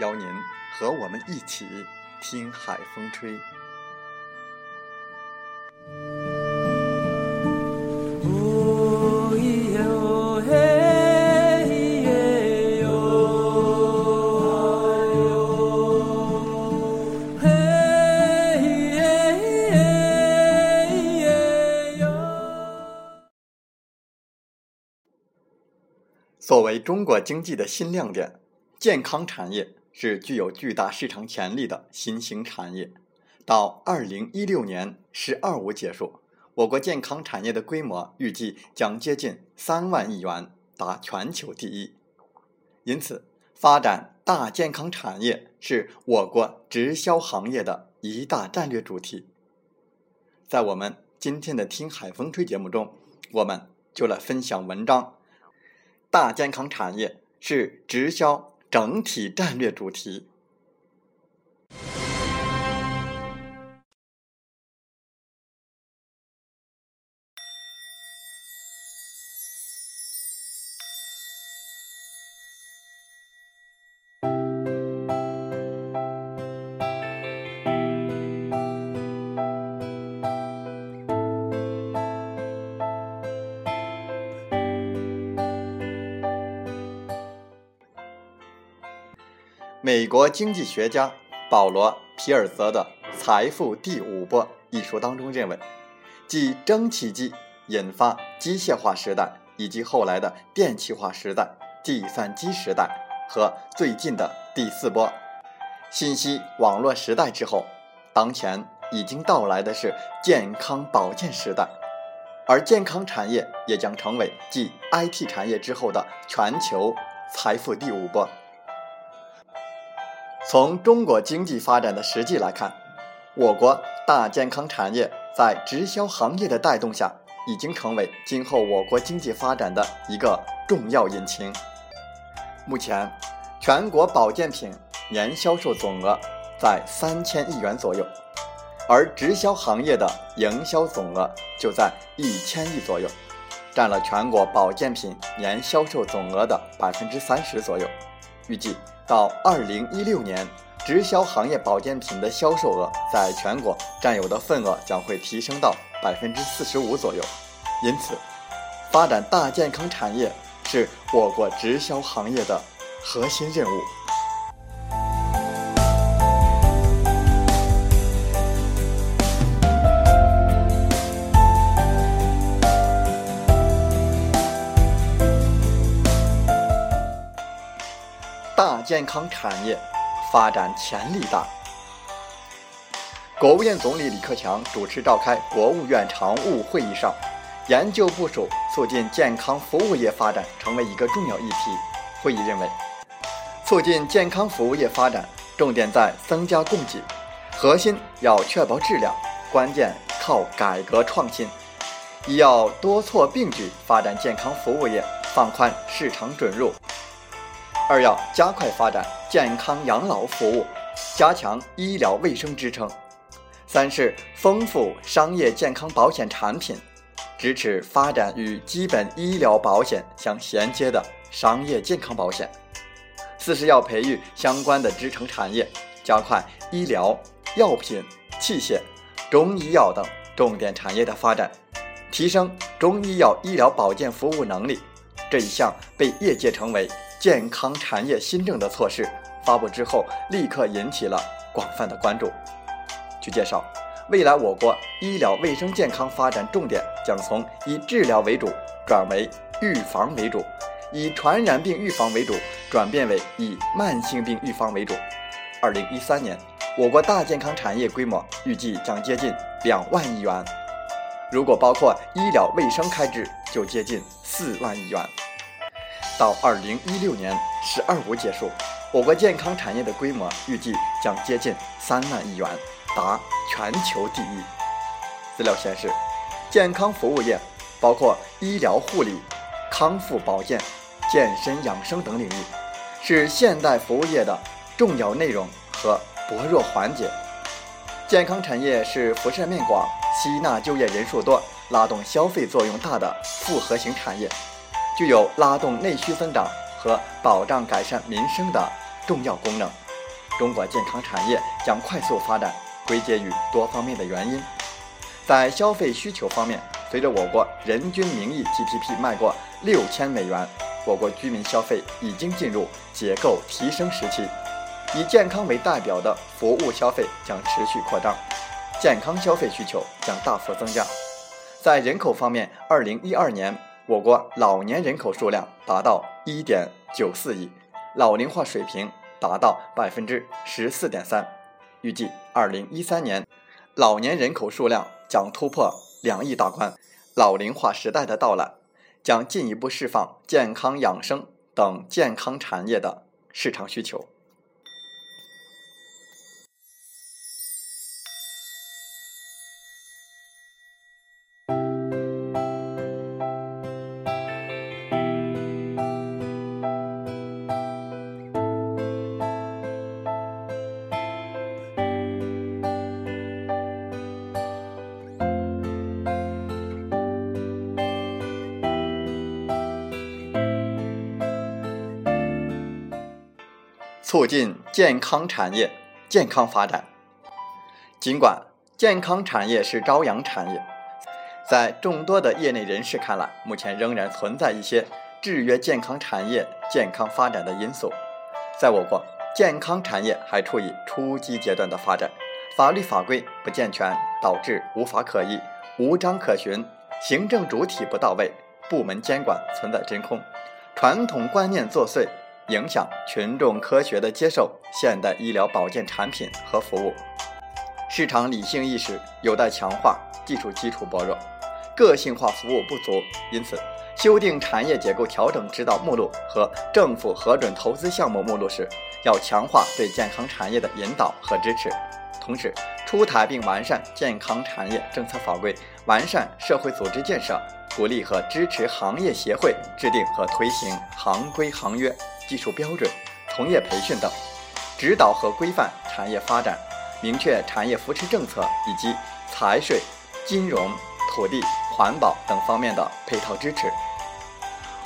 邀您和我们一起听海风吹。作为中国经济的新亮点，健康产业是具有巨大市场潜力的新兴产业。到二零一六年“十二五”结束，我国健康产业的规模预计将接近三万亿元，达全球第一。因此，发展大健康产业是我国直销行业的一大战略主题。在我们今天的“听海风吹”节目中，我们就来分享文章。大健康产业是直销整体战略主题。美国经济学家保罗·皮尔泽的《财富第五波》一书当中认为，继蒸汽机引发机械化时代，以及后来的电气化时代、计算机时代和最近的第四波信息网络时代之后，当前已经到来的是健康保健时代，而健康产业也将成为继 IT 产业之后的全球财富第五波。从中国经济发展的实际来看，我国大健康产业在直销行业的带动下，已经成为今后我国经济发展的一个重要引擎。目前，全国保健品年销售总额在三千亿元左右，而直销行业的营销总额就在一千亿左右，占了全国保健品年销售总额的百分之三十左右。预计。到二零一六年，直销行业保健品的销售额在全国占有的份额将会提升到百分之四十五左右。因此，发展大健康产业是我国直销行业的核心任务。大健康产业发展潜力大。国务院总理李克强主持召开国务院常务会议上，研究部署促进健康服务业发展成为一个重要议题。会议认为，促进健康服务业发展，重点在增加供给，核心要确保质量，关键靠改革创新。一要多措并举发展健康服务业，放宽市场准入。二要加快发展健康养老服务，加强医疗卫生支撑；三是丰富商业健康保险产品，支持发展与基本医疗保险相衔接的商业健康保险；四是要培育相关的支撑产业，加快医疗药品、器械、中医药等重点产业的发展，提升中医药医疗保健服务能力。这一项被业界称为。健康产业新政的措施发布之后，立刻引起了广泛的关注。据介绍，未来我国医疗卫生健康发展重点将从以治疗为主转为预防为主，以传染病预防为主转变为以慢性病预防为主。二零一三年，我国大健康产业规模预计将接近两万亿元，如果包括医疗卫生开支，就接近四万亿元。到二零一六年“十二五”结束，我国健康产业的规模预计将接近三万亿元，达全球第一。资料显示，健康服务业包括医疗护理、康复保健、健身养生等领域，是现代服务业的重要内容和薄弱环节。健康产业是辐射面广、吸纳就业人数多、拉动消费作用大的复合型产业。具有拉动内需增长和保障改善民生的重要功能。中国健康产业将快速发展，归结于多方面的原因。在消费需求方面，随着我国人均名义 GDP 迈过六千美元，我国居民消费已经进入结构提升时期。以健康为代表的服务消费将持续扩张，健康消费需求将大幅增加。在人口方面，二零一二年。我国老年人口数量达到一点九四亿，老龄化水平达到百分之十四点三。预计二零一三年，老年人口数量将突破两亿大关。老龄化时代的到来，将进一步释放健康养生等健康产业的市场需求。促进健康产业健康发展。尽管健康产业是朝阳产业，在众多的业内人士看来，目前仍然存在一些制约健康产业健康发展的因素。在我国，健康产业还处于初级阶段的发展，法律法规不健全，导致无法可依、无章可循，行政主体不到位，部门监管存在真空，传统观念作祟。影响群众科学的接受现代医疗保健产品和服务，市场理性意识有待强化，技术基础薄弱，个性化服务不足。因此，修订产业结构调整指导目录和政府核准投资项目目录时，要强化对健康产业的引导和支持，同时出台并完善健康产业政策法规，完善社会组织建设，鼓励和支持行业协会制定和推行行规行约。技术标准、从业培训等，指导和规范产业发展，明确产业扶持政策以及财税、金融、土地、环保等方面的配套支持。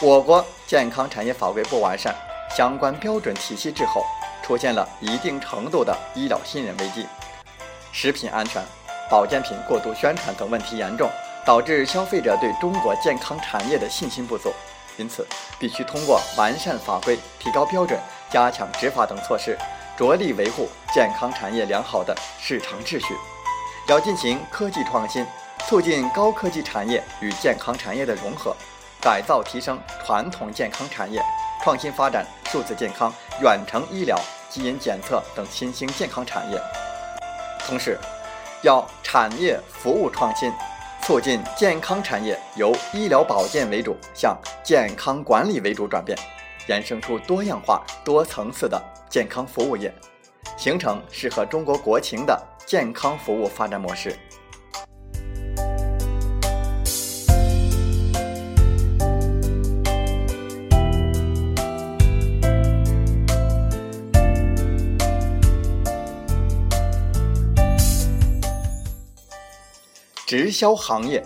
我国健康产业法规不完善，相关标准体系滞后，出现了一定程度的医疗信任危机。食品安全、保健品过度宣传等问题严重，导致消费者对中国健康产业的信心不足。因此，必须通过完善法规、提高标准、加强执法等措施，着力维护健康产业良好的市场秩序。要进行科技创新，促进高科技产业与健康产业的融合，改造提升传统健康产业，创新发展数字健康、远程医疗、基因检测等新兴健康产业。同时，要产业服务创新。促进健康产业由医疗保健为主向健康管理为主转变，衍生出多样化、多层次的健康服务业，形成适合中国国情的健康服务发展模式。直销行业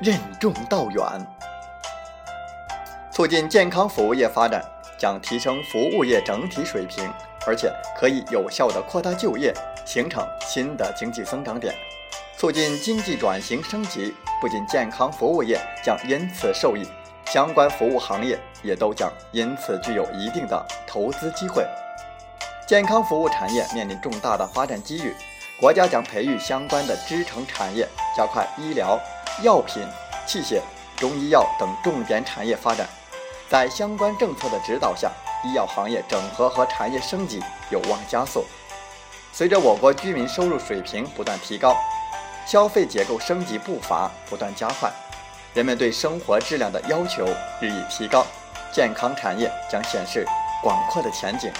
任重道远，促进健康服务业发展，将提升服务业整体水平，而且可以有效的扩大就业，形成新的经济增长点，促进经济转型升级。不仅健康服务业将因此受益，相关服务行业也都将因此具有一定的投资机会。健康服务产业面临重大的发展机遇，国家将培育相关的支撑产业，加快医疗、药品、器械、中医药等重点产业发展。在相关政策的指导下，医药行业整合和产业升级有望加速。随着我国居民收入水平不断提高，消费结构升级步伐不断加快，人们对生活质量的要求日益提高，健康产业将显示广阔的前景。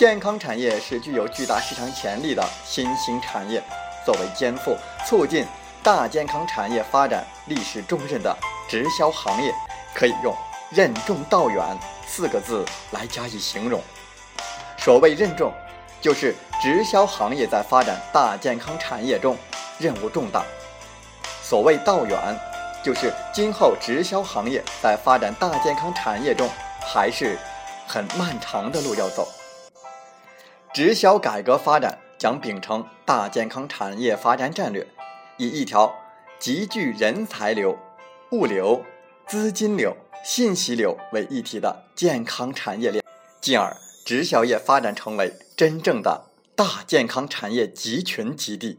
健康产业是具有巨大市场潜力的新兴产业，作为肩负促进大健康产业发展历史重任的直销行业，可以用“任重道远”四个字来加以形容。所谓任重，就是直销行业在发展大健康产业中任务重大；所谓道远，就是今后直销行业在发展大健康产业中还是很漫长的路要走。直销改革发展将秉承大健康产业发展战略，以一条集聚人才流、物流、资金流、信息流为一体的健康产业链，进而直销业发展成为真正的大健康产业集群基地。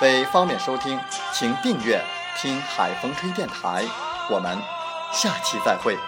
为方便收听，请订阅“听海风吹电台”。我们下期再会。